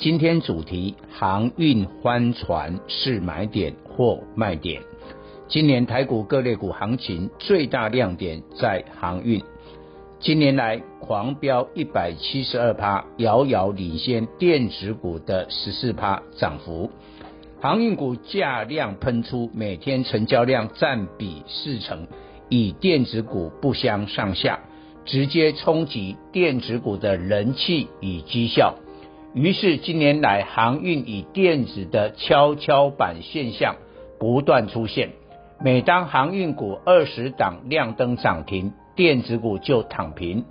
今天主题：航运帆船是买点或卖点。今年台股各类股行情最大亮点在航运，今年来狂飙一百七十二趴，遥遥领先电子股的十四趴涨幅。航运股价量喷出，每天成交量占比四成，与电子股不相上下。直接冲击电子股的人气与绩效，于是今年来航运与电子的跷跷板现象不断出现。每当航运股二十档亮灯涨停，电子股就躺平，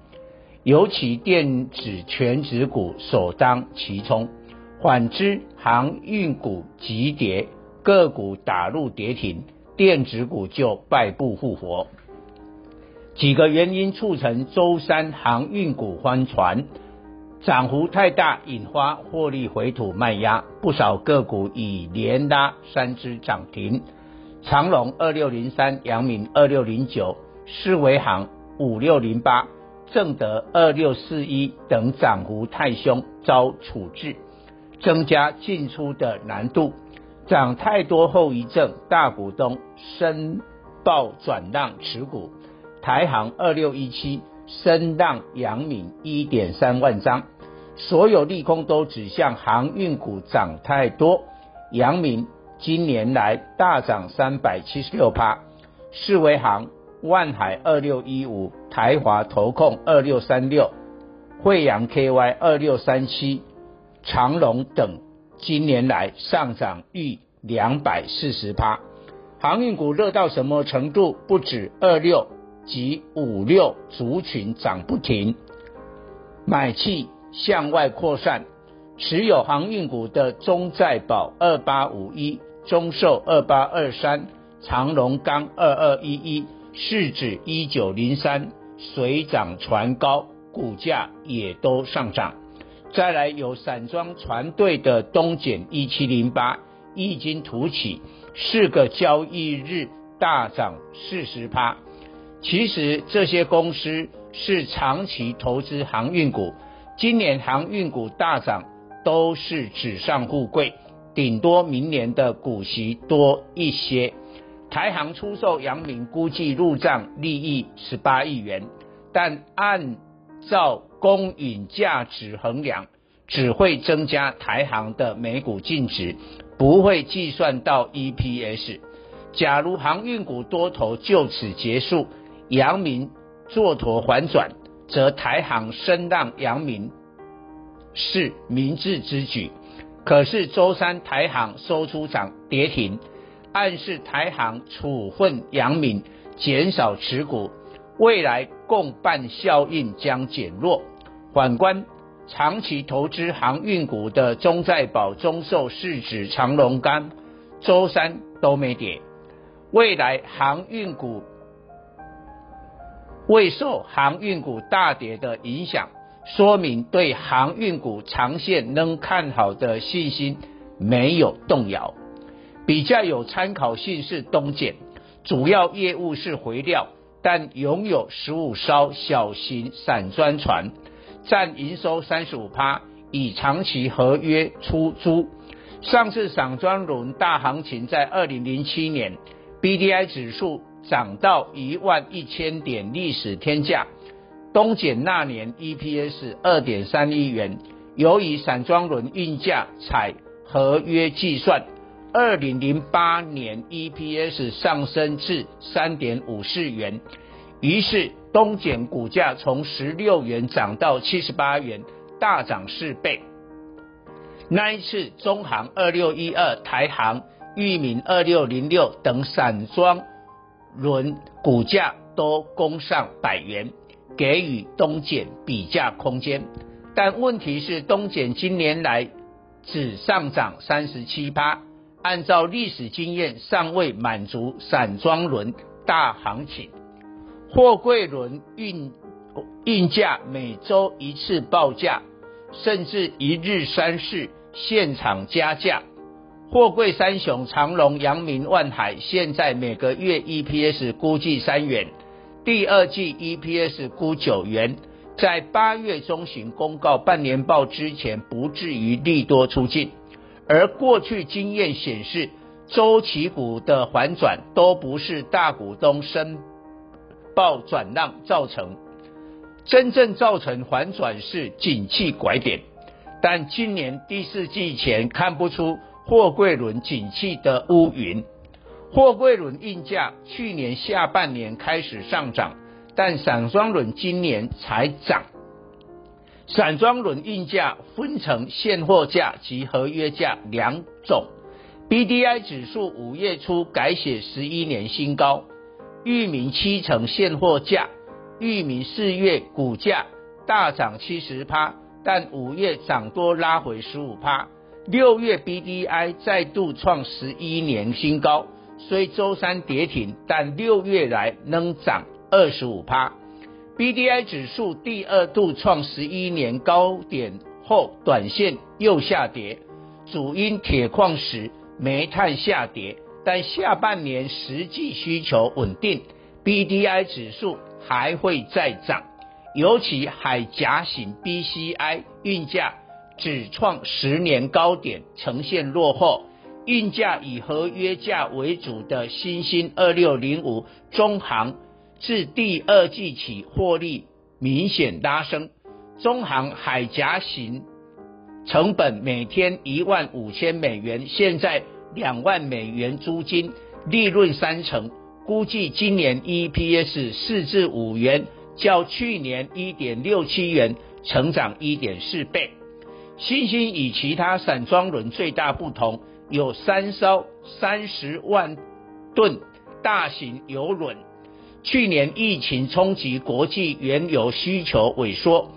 尤其电子全值股首当其冲。反之，航运股急跌，个股打入跌停，电子股就败不复活。几个原因促成周三航运股翻船，涨幅太大，引发获利回吐卖压，不少个股已连拉三只涨停，长荣二六零三、阳明二六零九、思维航五六零八、正德二六四一等涨幅太凶，遭处置，增加进出的难度。涨太多后遗症，大股东申报转让持股。台航二六一七升浪阳明一点三万张，所有利空都指向航运股涨太多。阳明今年来大涨三百七十六趴，世维航、万海二六一五、台华投控二六三六、惠阳 KY 二六三七、长荣等今年来上涨逾两百四十趴。航运股热到什么程度？不止二六。及五六族群涨不停，买气向外扩散。持有航运股的中在宝二八五一、中寿二八二三、长荣钢二二一一、市指一九零三，水涨船高，股价也都上涨。再来有散装船队的东碱一七零八，异军突起，四个交易日大涨四十趴。其实这些公司是长期投资航运股，今年航运股大涨都是纸上富贵，顶多明年的股息多一些。台航出售阳明，估计入账利益十八亿元，但按照公允价值衡量，只会增加台航的每股净值，不会计算到 EPS。假如航运股多头就此结束。阳明做头反转，则台行升让阳明是明智之举。可是周三台行收出涨跌停，暗示台行处分阳明，减少持股，未来共伴效应将减弱。反观长期投资航运股的中在宝、中寿、世指、长荣干，周三都没跌，未来航运股。未受航运股大跌的影响，说明对航运股长线能看好的信心没有动摇。比较有参考性是东碱，主要业务是回料，但拥有十五艘小型散装船，占营收三十五趴，以长期合约出租。上次散装轮大行情在二零零七年，BDI 指数。涨到一万一千点历史天价，东碱那年 EPS 二点三亿元，由于散装轮运价采合约计算，二零零八年 EPS 上升至三点五四元，于是东碱股价从十六元涨到七十八元，大涨四倍。那一次中航二六一二、台航、裕民二六零六等散装。轮股价都攻上百元，给予东检比价空间。但问题是，东检今年来只上涨三十七趴，按照历史经验，尚未满足散装轮大行情。货柜轮运运价每周一次报价，甚至一日三市现场加价。货柜三雄长荣、阳明、万海，现在每个月 EPS 估计三元，第二季 EPS 估九元。在八月中旬公告半年报之前，不至于利多出尽。而过去经验显示，周期股的反转都不是大股东申报转让造成，真正造成反转是景气拐点。但今年第四季前看不出货柜轮景气的乌云，货柜轮运价去年下半年开始上涨。但散装轮今年才涨，散装轮运价分成现货价及合约价两种。BDI 指数五月初改写十一年新高，裕民七成现货价，裕民四月股价大涨七十趴，但五月涨多拉回十五趴，六月 BDI 再度创十一年新高，虽周三跌停，但六月来仍涨。二十五趴，BDI 指数第二度创十一年高点后，短线又下跌，主因铁矿石、煤炭下跌，但下半年实际需求稳定，BDI 指数还会再涨，尤其海岬型 BCI 运价只创十年高点，呈现落后，运价以合约价为主的新兴二六零五中航。自第二季起获利明显拉升，中航海岬型成本每天一万五千美元，现在两万美元租金，利润三成，估计今年 EPS 四至五元，较去年一点六七元成长一点四倍。新兴与其他散装轮最大不同，有三艘三十万吨大型油轮。去年疫情冲击国际原油需求萎缩，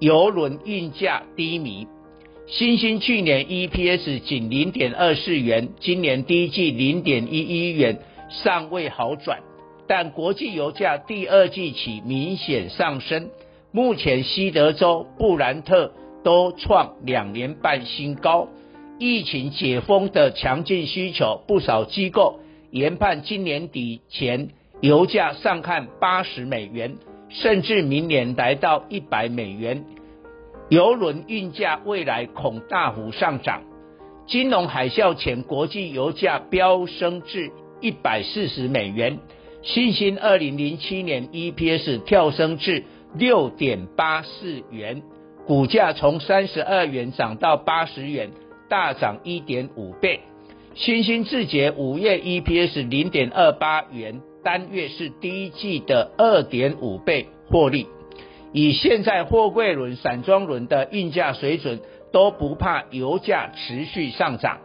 油轮运价低迷。新兴去年 EPS 仅零点二四元，今年第一季零点一一元，尚未好转。但国际油价第二季起明显上升，目前西德州布兰特都创两年半新高。疫情解封的强劲需求，不少机构研判今年底前。油价上看八十美元，甚至明年来到一百美元。油轮运价未来恐大幅上涨。金融海啸前，国际油价飙升至一百四十美元。新兴二零零七年 EPS 跳升至六点八四元，股价从三十二元涨到八十元，大涨一点五倍。新兴自结五月 EPS 零点二八元。单月是第一季的二点五倍获利，以现在货柜轮、散装轮的运价水准，都不怕油价持续上涨。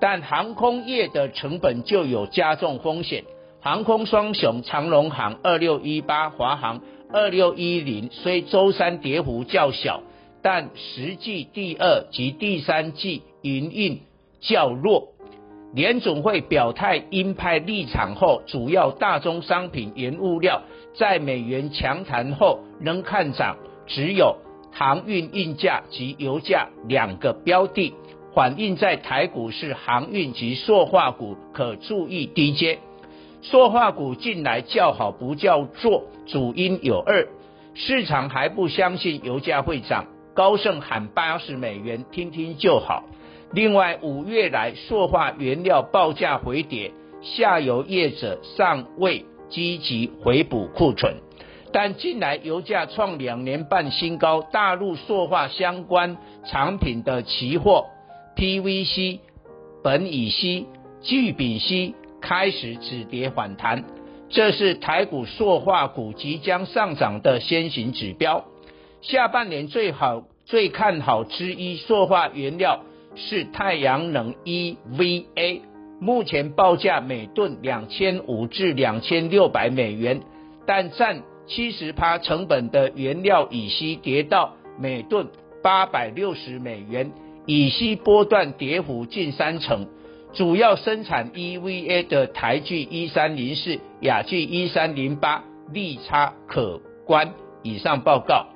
但航空业的成本就有加重风险。航空双雄长龙航二六一八、华航二六一零，虽周三跌幅较小，但实际第二及第三季营运较弱。联总会表态鹰派立场后，主要大宗商品原物料在美元强弹后仍看涨，只有航运运价及油价两个标的反映在台股是航运及塑化股，可注意低阶。塑化股近来较好不较弱，主因有二：市场还不相信油价会涨，高盛喊八十美元，听听就好。另外，五月来塑化原料报价回跌，下游业者尚未积极回补库存，但近来油价创两年半新高，大陆塑化相关产品的期货 PVC、苯乙烯、聚丙烯开始止跌反弹，这是台股塑化股即将上涨的先行指标。下半年最好最看好之一，塑化原料。是太阳能 EVA，目前报价每吨两千五至两千六百美元，但占七十趴成本的原料乙烯跌到每吨八百六十美元，乙烯波段跌幅近三成，主要生产 EVA 的台聚一三零四、亚聚一三零八利差可观。以上报告。